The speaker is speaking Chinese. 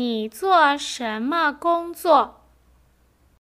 你做什么工作？